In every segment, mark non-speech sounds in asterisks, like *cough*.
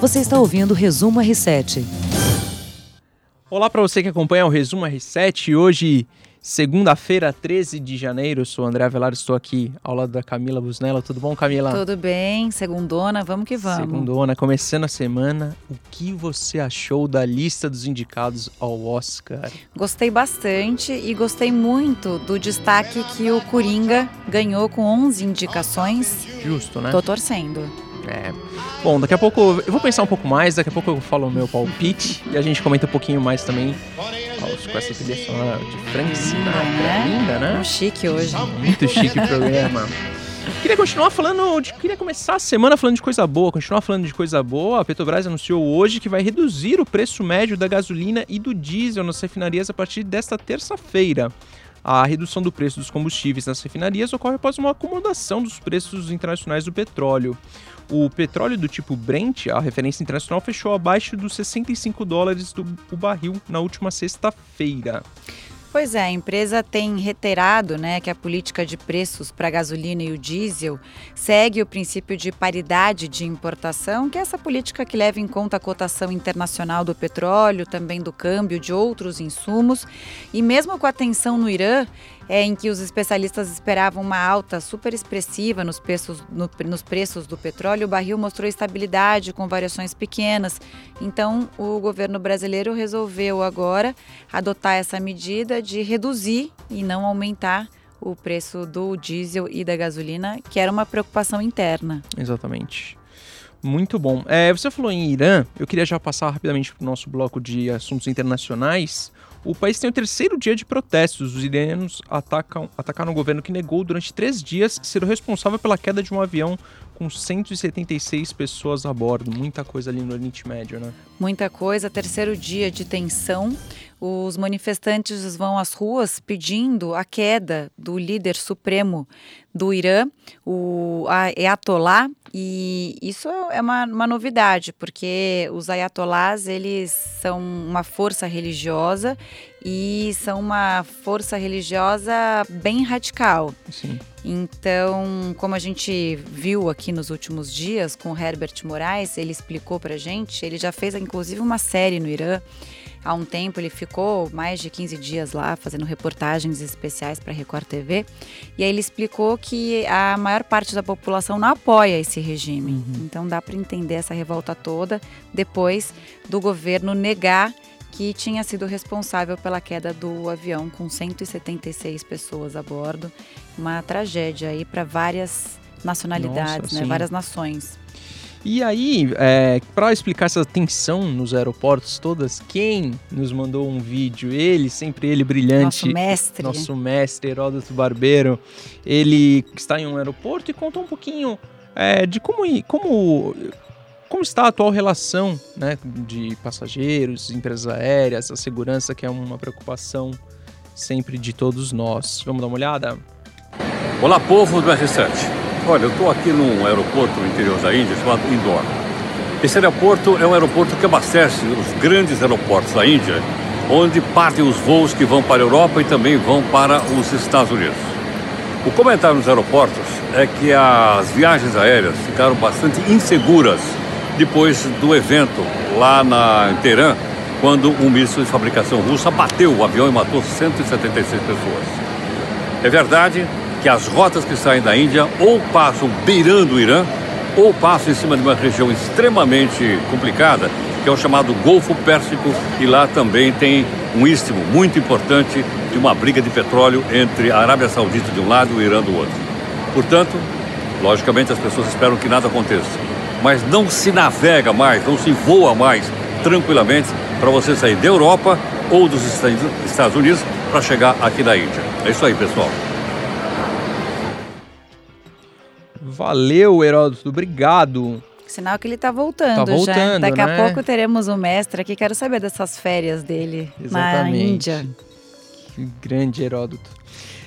Você está ouvindo o Resumo R7. Olá para você que acompanha o Resumo R7. Hoje, segunda-feira, 13 de janeiro. Eu sou o André Avelar, estou aqui ao lado da Camila Busnella. Tudo bom, Camila? Tudo bem, segundona, vamos que vamos. Segundona, começando a semana. O que você achou da lista dos indicados ao Oscar? Gostei bastante e gostei muito do destaque que o Coringa ganhou com 11 indicações. Justo, né? Tô torcendo. É. Bom, daqui a pouco eu vou pensar um pouco mais, daqui a pouco eu falo o meu palpite e a gente comenta um pouquinho mais também com essa trilha sonora de Frank Sinatra. né? Linda, né? Um chique hoje. Muito chique o programa. Queria continuar falando, de, queria começar a semana falando de coisa boa, continuar falando de coisa boa. A Petrobras anunciou hoje que vai reduzir o preço médio da gasolina e do diesel nas refinarias a partir desta terça-feira. A redução do preço dos combustíveis nas refinarias ocorre após uma acomodação dos preços internacionais do petróleo. O petróleo do tipo Brent, a referência internacional, fechou abaixo dos 65 dólares do barril na última sexta-feira. Pois é, a empresa tem reiterado né, que a política de preços para a gasolina e o diesel segue o princípio de paridade de importação, que é essa política que leva em conta a cotação internacional do petróleo, também do câmbio de outros insumos. E mesmo com a tensão no Irã, é, em que os especialistas esperavam uma alta super expressiva nos preços, no, nos preços do petróleo, o barril mostrou estabilidade com variações pequenas. Então, o governo brasileiro resolveu agora adotar essa medida de reduzir e não aumentar o preço do diesel e da gasolina, que era uma preocupação interna. Exatamente. Muito bom. É, você falou em Irã, eu queria já passar rapidamente para o nosso bloco de assuntos internacionais. O país tem o terceiro dia de protestos. Os iranianos atacam, atacaram o governo que negou durante três dias ser o responsável pela queda de um avião com 176 pessoas a bordo. Muita coisa ali no Oriente Médio, né? Muita coisa. Terceiro dia de tensão. Os manifestantes vão às ruas pedindo a queda do líder supremo do Irã, o Ayatollah, e isso é uma, uma novidade, porque os ayatollahs, eles são uma força religiosa e são uma força religiosa bem radical. Sim. Então, como a gente viu aqui nos últimos dias com Herbert Moraes, ele explicou pra gente, ele já fez inclusive uma série no Irã, há um tempo. Ele ficou mais de 15 dias lá fazendo reportagens especiais para Record TV. E aí ele explicou que a maior parte da população não apoia esse regime. Uhum. Então dá para entender essa revolta toda depois do governo negar que tinha sido responsável pela queda do avião com 176 pessoas a bordo. Uma tragédia aí para várias nacionalidades, Nossa, né? várias nações. E aí, é, para explicar essa tensão nos aeroportos todas, quem nos mandou um vídeo? Ele, sempre ele brilhante. Nosso mestre. Nosso mestre, Heródoto Barbeiro. Ele está em um aeroporto e contou um pouquinho é, de como, como, como está a atual relação né, de passageiros, empresas aéreas, a segurança, que é uma preocupação sempre de todos nós. Vamos dar uma olhada? Olá, povo do R7. Olha, eu estou aqui num aeroporto no interior da Índia chamado Indore. Esse aeroporto é um aeroporto que abastece os grandes aeroportos da Índia, onde partem os voos que vão para a Europa e também vão para os Estados Unidos. O comentário nos aeroportos é que as viagens aéreas ficaram bastante inseguras depois do evento lá na em Teherã, quando um míssil de fabricação russa bateu o avião e matou 176 pessoas. É verdade que as rotas que saem da Índia ou passam beirando o Irã ou passam em cima de uma região extremamente complicada, que é o chamado Golfo Pérsico, e lá também tem um istmo muito importante de uma briga de petróleo entre a Arábia Saudita de um lado e o Irã do outro. Portanto, logicamente as pessoas esperam que nada aconteça, mas não se navega mais, não se voa mais tranquilamente para você sair da Europa ou dos Estados Unidos para chegar aqui na Índia. É isso aí, pessoal. Valeu, Heródoto, obrigado. Sinal que ele tá voltando, tá voltando já. Daqui né? a pouco teremos um mestre aqui. Quero saber dessas férias dele Exatamente. na Índia. Que grande Heródoto.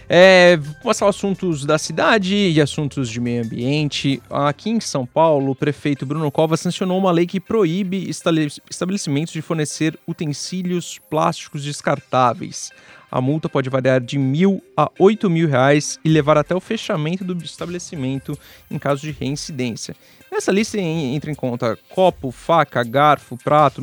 É, vou passar assuntos da cidade e assuntos de meio ambiente. Aqui em São Paulo, o prefeito Bruno Covas sancionou uma lei que proíbe estabelecimentos de fornecer utensílios plásticos descartáveis. A multa pode variar de mil a oito mil reais e levar até o fechamento do estabelecimento em caso de reincidência. Nessa lista entra em conta copo, faca, garfo, prato,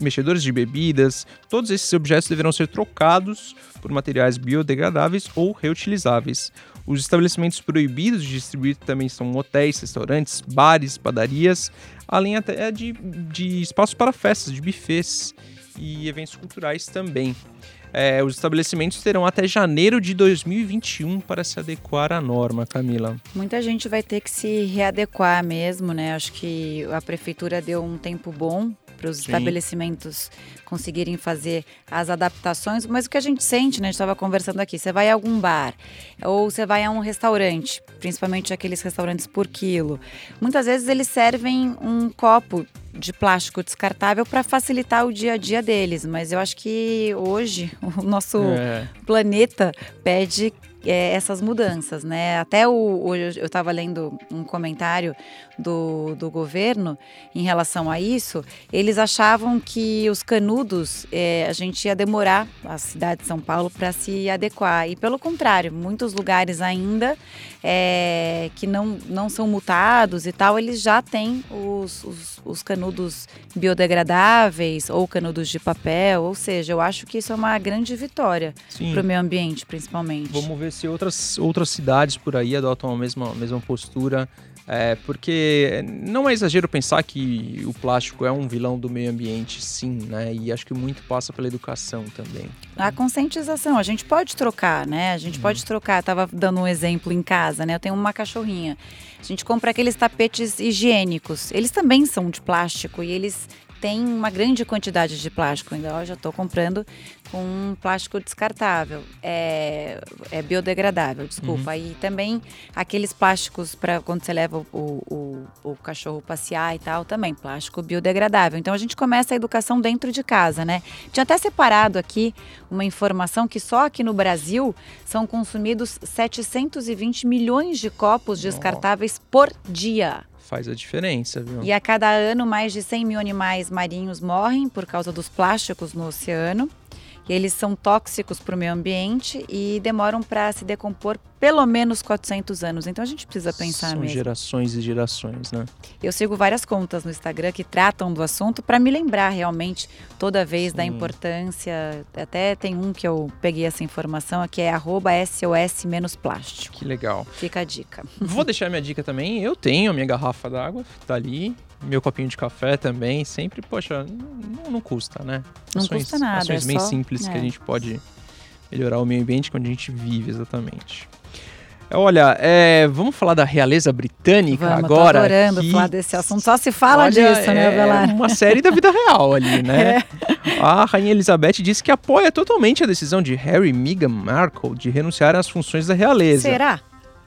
mexedores de bebidas. Todos esses objetos deverão ser trocados por materiais biodegradáveis ou reutilizáveis. Os estabelecimentos proibidos de distribuir também são hotéis, restaurantes, bares, padarias, além até de, de espaços para festas, de bufês e eventos culturais também. É, os estabelecimentos terão até janeiro de 2021 para se adequar à norma, Camila. Muita gente vai ter que se readequar mesmo, né? Acho que a prefeitura deu um tempo bom para os estabelecimentos conseguirem fazer as adaptações, mas o que a gente sente, né? A gente estava conversando aqui, você vai a algum bar ou você vai a um restaurante, principalmente aqueles restaurantes por quilo, muitas vezes eles servem um copo de plástico descartável para facilitar o dia a dia deles, mas eu acho que hoje *laughs* o nosso é. planeta pede é, essas mudanças, né? Até o, hoje eu estava lendo um comentário do, do governo em relação a isso. Eles achavam que os canudos é, a gente ia demorar a cidade de São Paulo para se adequar e pelo contrário, muitos lugares ainda é, que não, não são multados e tal, eles já têm os, os, os canudos biodegradáveis ou canudos de papel, ou seja, eu acho que isso é uma grande vitória para o meio ambiente, principalmente. Vamos ver se outras, outras cidades por aí adotam a mesma, a mesma postura. É, porque não é exagero pensar que o plástico é um vilão do meio ambiente, sim, né? E acho que muito passa pela educação também. A conscientização, a gente pode trocar, né? A gente uhum. pode trocar. Eu tava dando um exemplo em casa, né? Eu tenho uma cachorrinha. A gente compra aqueles tapetes higiênicos. Eles também são de plástico e eles tem uma grande quantidade de plástico. Ainda eu já estou comprando com plástico descartável, é, é biodegradável, desculpa. Uhum. E também aqueles plásticos para quando você leva o, o, o, cachorro passear e tal, também plástico biodegradável. Então a gente começa a educação dentro de casa, né? Tinha até separado aqui uma informação que só aqui no Brasil são consumidos 720 milhões de copos descartáveis por dia faz a diferença, viu? E a cada ano, mais de 100 mil animais marinhos morrem por causa dos plásticos no oceano. Eles são tóxicos para o meio ambiente e demoram para se decompor pelo menos 400 anos. Então a gente precisa pensar São mesmo. gerações e gerações, né? Eu sigo várias contas no Instagram que tratam do assunto para me lembrar realmente toda vez Sim. da importância. Até tem um que eu peguei essa informação, que é SOS menos plástico. Que legal. Fica a dica. Vou deixar minha dica também. Eu tenho a minha garrafa d'água, tá ali meu copinho de café também, sempre, poxa, não, não custa, né? Não ações, custa nada. Ações é bem só, simples é. que a é. gente pode melhorar o meio ambiente onde a gente vive, exatamente. Olha, é, vamos falar da realeza britânica vamos, agora. Tô adorando que... falar desse assunto. Só se fala Olha, disso, né, Velar? É uma série da vida real ali, *laughs* né? É. A Rainha Elizabeth disse que apoia totalmente a decisão de Harry e Meghan Markle de renunciar às funções da realeza. Será?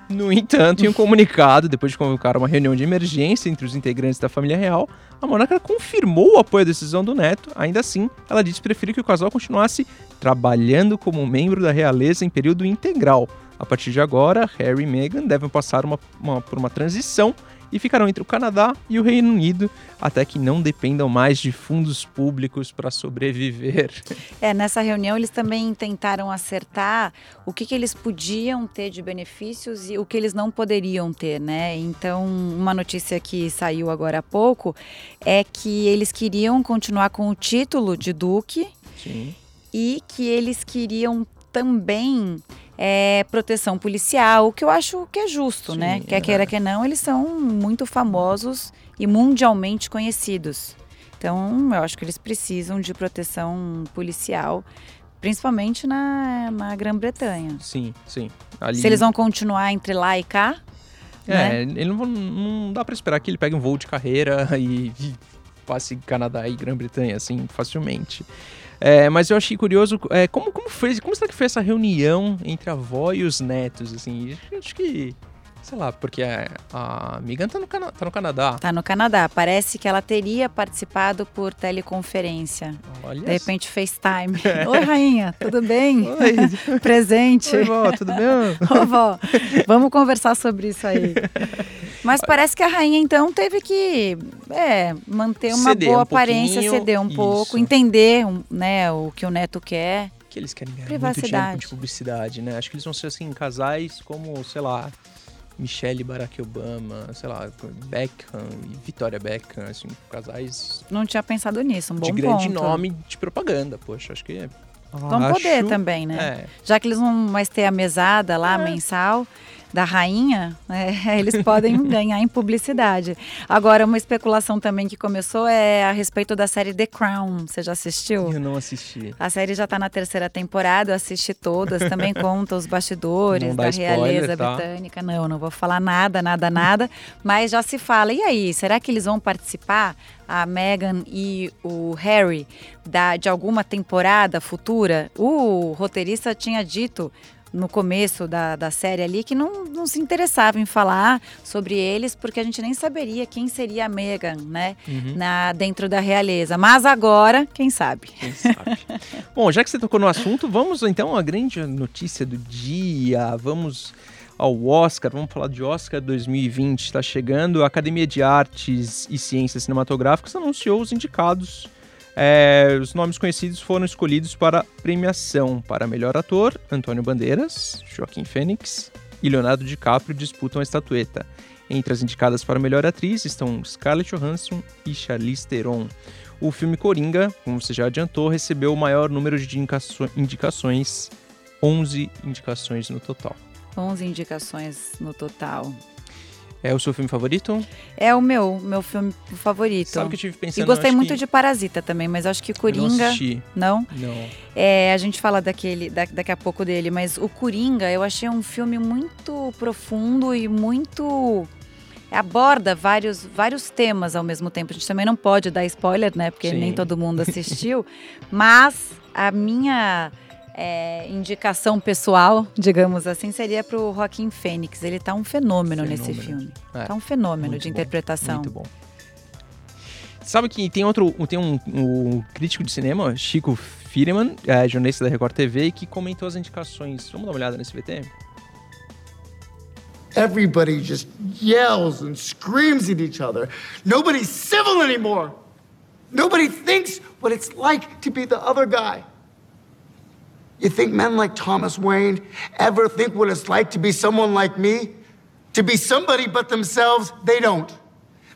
No entanto, em um comunicado, depois de convocar uma reunião de emergência entre os integrantes da família real, a monarca confirmou o apoio à decisão do neto. Ainda assim, ela disse preferir que o casal continuasse trabalhando como membro da realeza em período integral. A partir de agora, Harry e Meghan devem passar uma, uma, por uma transição e ficarão entre o Canadá e o Reino Unido até que não dependam mais de fundos públicos para sobreviver. *laughs* É, nessa reunião eles também tentaram acertar o que, que eles podiam ter de benefícios e o que eles não poderiam ter, né? Então, uma notícia que saiu agora há pouco é que eles queriam continuar com o título de duque Sim. e que eles queriam também é, proteção policial, o que eu acho que é justo, Sim, né? Quer é. queira que não, eles são muito famosos e mundialmente conhecidos. Então, eu acho que eles precisam de proteção policial, principalmente na, na Grã-Bretanha. Sim, sim. Ali... Se eles vão continuar entre lá e cá. É, né? ele não, não dá para esperar que ele pegue um voo de carreira e, *laughs* e passe Canadá e Grã-Bretanha assim facilmente. É, mas eu achei curioso é, como, como, foi, como será que foi essa reunião entre a avó e os netos? Assim, acho que sei lá, porque a, a Megan tá no, Cana tá no Canadá. Tá no Canadá. Parece que ela teria participado por teleconferência. Olha De repente, FaceTime. *laughs* É. Oi, rainha, tudo bem? Oi. *laughs* Presente. Oi, vó, tudo bem? *laughs* Ô, vó, vamos conversar sobre isso aí. Mas parece que a rainha, então, teve que é, manter uma ceder boa um aparência, ceder um isso. pouco, entender né, o que o neto quer que eles querem ganhar muito dinheiro de publicidade, né? Acho que eles vão ser assim, casais como, sei lá, Michelle Barack Obama, sei lá, Beckham e Victoria Beckham, assim, casais. Não tinha pensado nisso, um bom De grande ponto. nome de propaganda, poxa, acho que. Vão acho... poder também, né? É. Já que eles vão mais ter a mesada lá, é. mensal, da rainha, né, *laughs* eles podem *laughs* ganhar em publicidade. Agora, uma especulação também que começou é a respeito da série The Crown. Você já assistiu? Eu não assisti. A série já está na terceira temporada, eu assisti todas, também *laughs* conta os bastidores da spoiler, realeza tá? britânica. Não, não vou falar nada, nada, nada, mas já se fala. E aí, será que eles vão participar? a Meghan e o Harry da, de alguma temporada futura, o roteirista tinha dito no começo da, da série ali que não, não se interessava em falar sobre eles porque a gente nem saberia quem seria a Meghan, né, Uhum. na, dentro da realeza. Mas agora, quem sabe? Quem sabe? *laughs* Bom, já que você tocou no assunto, vamos então à grande notícia do dia. Vamos ao Oscar, vamos falar de Oscar 2020. Está chegando, a Academia de Artes e Ciências Cinematográficas anunciou os indicados. É, os nomes conhecidos foram escolhidos para premiação. Para melhor ator, Antônio Bandeiras, Joaquim Fênix e Leonardo DiCaprio disputam a estatueta. Entre as indicadas para melhor atriz estão Scarlett Johansson e Charlize Theron. O filme Coringa, como você já adiantou, recebeu o maior número de indicações, 11 indicações no total. 11 indicações no total. É o seu filme favorito? É o meu, meu filme favorito. Sabe que eu tive pensando? E gostei muito que... de Parasita também, mas acho que Eu não Coringa. assisti. Não? Não. É, a gente fala daquele, da- daqui a pouco dele, mas o Coringa eu achei um filme muito profundo e muito aborda vários, vários temas ao mesmo tempo. A gente também não pode dar spoiler, né? Porque Sim. nem todo mundo *laughs* assistiu. mas a minha é, indicação pessoal, digamos assim, seria para o Joaquim Fênix. Ele tá um fenômeno, nesse Fenômeno. filme. É, Tá um fenômeno muito de bom, interpretação. Muito bom. Sabe que tem outro, tem um, um crítico de cinema, Chico Firman, é, jornalista da Record TV, que comentou as indicações. Vamos dar uma olhada nesse VT? Everybody just yells and screams at each other. Nobody's civil anymore. Nobody thinks what it's like to be the other guy. You think men like Thomas Wayne ever think what it's like to be someone like me? To be somebody but themselves? They don't.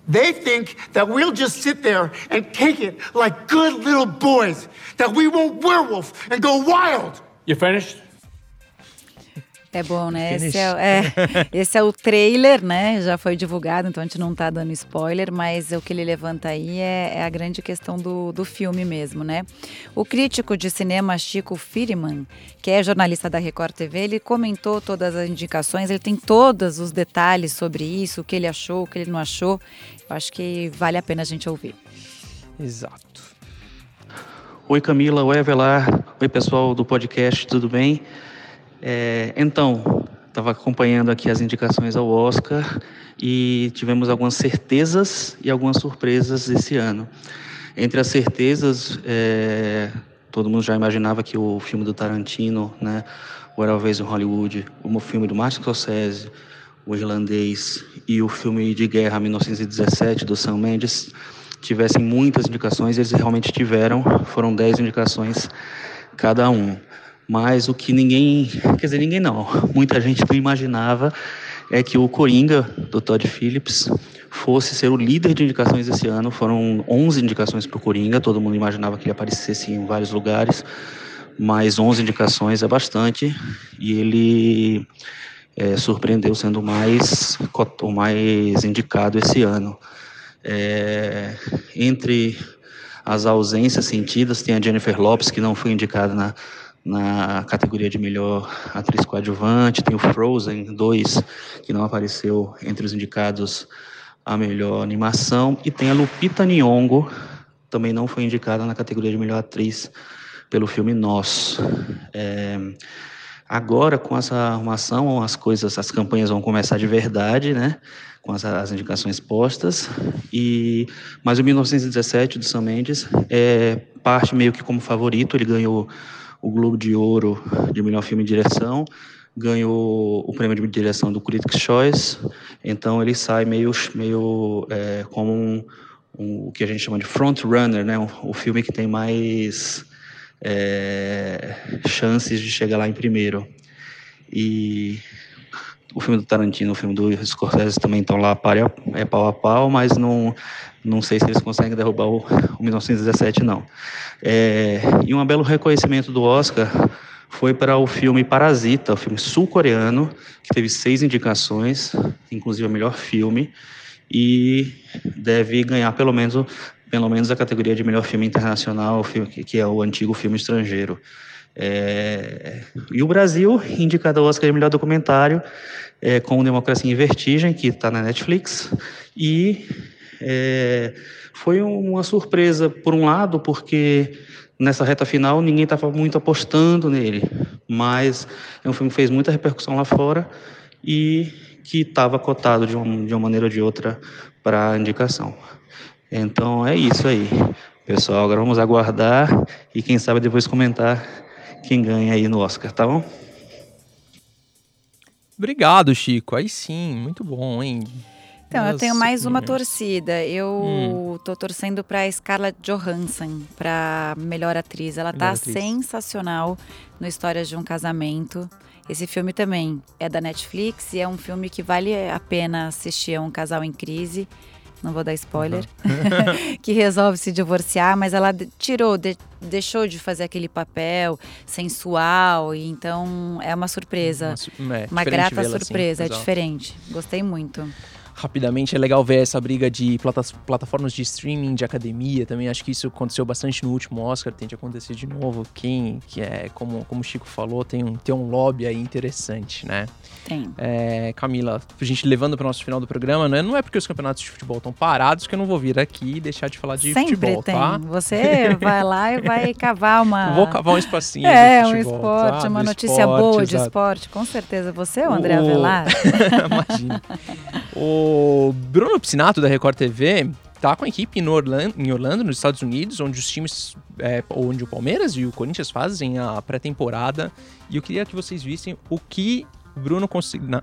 They think that we'll just sit there and take it like good little boys, that we won't werewolf and go wild. You finished? É bom, né? Finish. Esse é, é- *laughs* esse é o trailer, né? Já foi divulgado, então a gente não tá dando spoiler, mas o que ele levanta aí é, é a grande questão do, do filme mesmo, né? O crítico de cinema Chico Firman, que é jornalista da Record TV, ele comentou todas as indicações, ele tem todos os detalhes sobre isso, o que ele achou, o que ele não achou. Eu acho que vale a pena a gente ouvir. Exato. Oi Camila, oi Avelar, oi pessoal do podcast, tudo bem? É, então, estava acompanhando aqui as indicações ao Oscar e tivemos algumas certezas e algumas surpresas esse ano. Entre as certezas, é, todo mundo já imaginava que o filme do Tarantino, né, o Era Vez em Hollywood, o filme do Martin Scorsese, o Irlandês e o filme de guerra 1917 do Sam Mendes tivessem muitas indicações, eles realmente tiveram, foram 10 indicações cada um. Mas o que ninguém, quer dizer, ninguém não, muita gente não imaginava é que o Coringa, do Todd Phillips, fosse ser o líder de indicações esse ano. Foram 11 indicações para o Coringa, todo mundo imaginava que ele aparecesse em vários lugares, mas 11 indicações é bastante, e ele é, surpreendeu sendo mais, o mais indicado esse ano. É, entre as ausências sentidas, tem a Jennifer Lopes, que não foi indicada na, na categoria de melhor atriz coadjuvante, tem o Frozen 2, que não apareceu entre os indicados a melhor animação, e tem a Lupita Nyong'o, também não foi indicada na categoria de melhor atriz pelo filme Nós. É, Agora, com essa arrumação, as coisas, as campanhas vão começar de verdade, né? Com as, as indicações postas. E, mas o 1917 do Sam Mendes é parte meio que como favorito. Ele ganhou o Globo de Ouro de melhor filme de direção, ganhou o prêmio de direção do Critics' Choice. Então ele sai meio, meio é, como um, um- o que a gente chama de front runner, né? O, o filme que tem mais é, chances de chegar lá em primeiro. E o filme do Tarantino, o filme do Scorsese também estão lá é pau a pau, mas não, não sei se eles conseguem derrubar o, o 1917, não. É, e um belo reconhecimento do Oscar foi para o filme Parasita, o filme sul-coreano, que teve seis indicações, inclusive o melhor filme, e deve ganhar pelo menos, pelo menos a categoria de melhor filme internacional, que é o antigo filme estrangeiro. É... E o Brasil, indicado ao Oscar de melhor documentário, é, com Democracia em Vertigem, que está na Netflix, e é, foi uma surpresa, por um lado, porque nessa reta final ninguém estava muito apostando nele, mas é um filme que fez muita repercussão lá fora e que estava cotado de uma, de uma maneira ou de outra para indicação. Então é isso aí. Pessoal, agora vamos aguardar e quem sabe depois comentar quem ganha aí no Oscar, tá bom? Obrigado, Chico. Aí sim, muito bom, hein? Então, eu tenho mais uma torcida. Eu hum. tô torcendo para Scarlett Johansson, para melhor atriz. Ela tá melhor tá atriz. sensacional no Histórias de um Casamento. Esse filme também é da Netflix e é um filme que vale a pena assistir. É um casal em crise não vou dar spoiler, uhum. *laughs* *laughs* que resolve se divorciar, mas ela tirou, de, deixou de fazer aquele papel sensual, e então é uma surpresa. Uma, é, uma grata assim, surpresa, assim, é diferente. Gostei muito rapidamente é legal ver essa briga de plataformas de streaming, de academia também. Acho que isso aconteceu bastante no último Oscar, tem de acontecer de novo. Quem, que é, como, como o Chico falou, tem um, tem um lobby aí interessante, né? Tem. É, Camila, a gente levando para o nosso final do programa, né? não é porque os campeonatos de futebol estão parados que eu não vou vir aqui e deixar de falar de Sempre futebol, tem. tá? Você *laughs* vai lá e vai cavar uma. *laughs* Vou cavar um espacinho. É, futebol, um esporte, tá? uma notícia esporte, boa de exato. esporte, com certeza. Você, o André Avelar. *laughs* Imagina. O Bruno Piscinato, da Record TV, tá com a equipe em Orlando, em Orlando, nos Estados Unidos, onde os times, é, onde o Palmeiras e o Corinthians fazem a pré-temporada. E eu queria que vocês vissem o que o Bruno,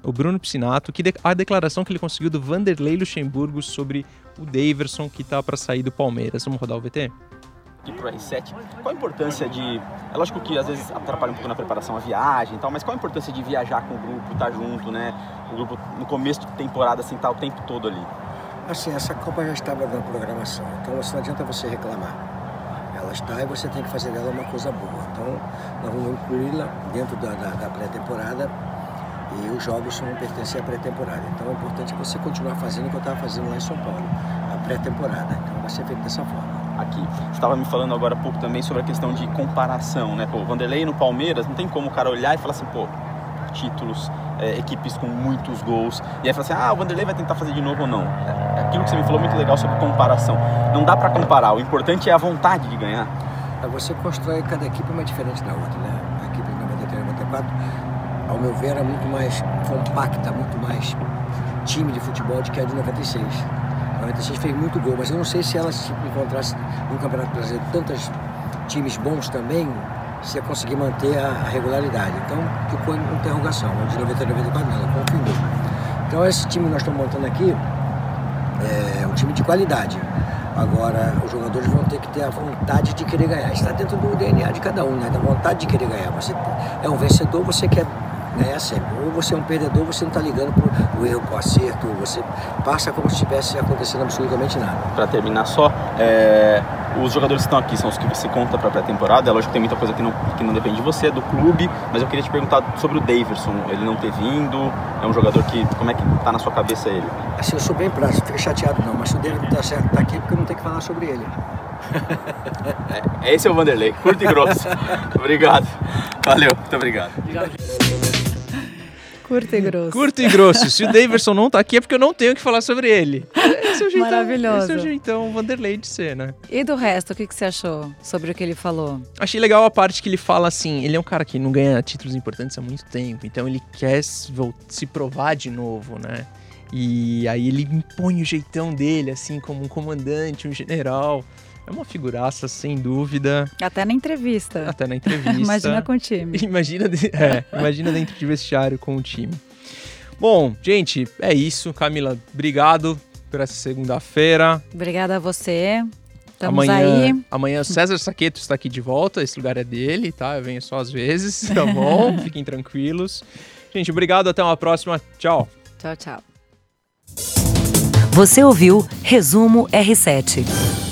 o Bruno Piscinato, que a declaração que ele conseguiu do Vanderlei Luxemburgo sobre o Daverson que tá para sair do Palmeiras. Vamos rodar o VT? Aqui pro R7, qual a importância de. É lógico que às vezes atrapalha um pouco na preparação a viagem e tal, mas qual a importância de viajar com o grupo, estar tá junto, né? O grupo no começo de temporada, assim, tá o tempo todo ali? Assim, essa Copa já estava na programação, então não adianta você reclamar. Ela está e você tem que fazer dela uma coisa boa. Então, nós vamos incluí-la dentro da, da, da pré-temporada e os jogos vão pertencer à pré-temporada. Então, é importante você continuar fazendo o que eu estava fazendo lá em São Paulo, a pré-temporada. Então, vai ser feito dessa forma aqui. Estava me falando agora há pouco também sobre a questão de comparação, né? Pô, Vanderlei no Palmeiras, não tem como o cara olhar e falar assim, pô, títulos, é, equipes com muitos gols. E aí fala assim, ah, o Vanderlei vai tentar fazer de novo ou não. É, aquilo que você me falou muito legal sobre comparação. Não dá para comparar, o importante é a vontade de ganhar. É, você constrói cada equipe uma diferente da outra, né? A equipe de 93 94, ao meu ver, é muito mais compacta, muito mais time de futebol do que a de 96. 96 fez muito gol, mas eu não sei se ela se encontrasse no Campeonato Brasileiro tantos times bons também, se ia conseguir manter a, regularidade. Então ficou em interrogação. De 90 94 não, ela confirmou. Então esse time que nós estamos montando aqui é um time de qualidade. Agora, os jogadores vão ter que ter a vontade de querer ganhar. Está dentro do DNA de cada um, né? Da vontade de querer ganhar. Você é um vencedor, você quer sempre. Ou você é um perdedor, você não está ligando para o erro, para o acerto, você passa como se estivesse acontecendo absolutamente nada. Para terminar só, é, os jogadores que estão aqui são os que você conta para a pré-temporada. É lógico que tem muita coisa que não, que não depende de você, do clube, mas eu queria te perguntar sobre o Daverson. Ele não ter vindo, é um jogador que, como é que está na sua cabeça ele? Assim, eu sou bem prático, fica chateado não, mas se o Daverson está certo, tá aqui é porque eu não tenho que falar sobre ele. *laughs* é, esse é o Vanderlei, curto e grosso. *laughs* obrigado. Valeu, muito obrigado. Curto e grosso. Curto e grosso. Se o *laughs* Daverson não tá aqui é porque eu não tenho que falar sobre ele. Esse é o jeitão, Maravilhoso. Esse é o jeitão Vanderlei de ser, né? E do resto, o que, que você achou sobre o que ele falou? Achei legal a parte que ele fala assim, ele é um cara que não ganha títulos importantes há muito tempo, então ele quer se provar de novo, né? E aí ele impõe o jeitão dele, assim, como um comandante, um general. É uma figuraça, sem dúvida. Até na entrevista. Até na entrevista. imagina com o time. Imagina, *laughs* é, imagina dentro de vestiário com o time. Bom, gente, é isso. Camila, obrigado por essa segunda-feira. Obrigada a você. Estamos amanhã, aí. amanhã César Saqueto está aqui de volta, esse lugar é dele, tá? Eu venho só às vezes, tá bom? *laughs* Fiquem tranquilos. Gente, obrigado, até uma próxima. Tchau. Tchau, tchau. Você ouviu Resumo R7.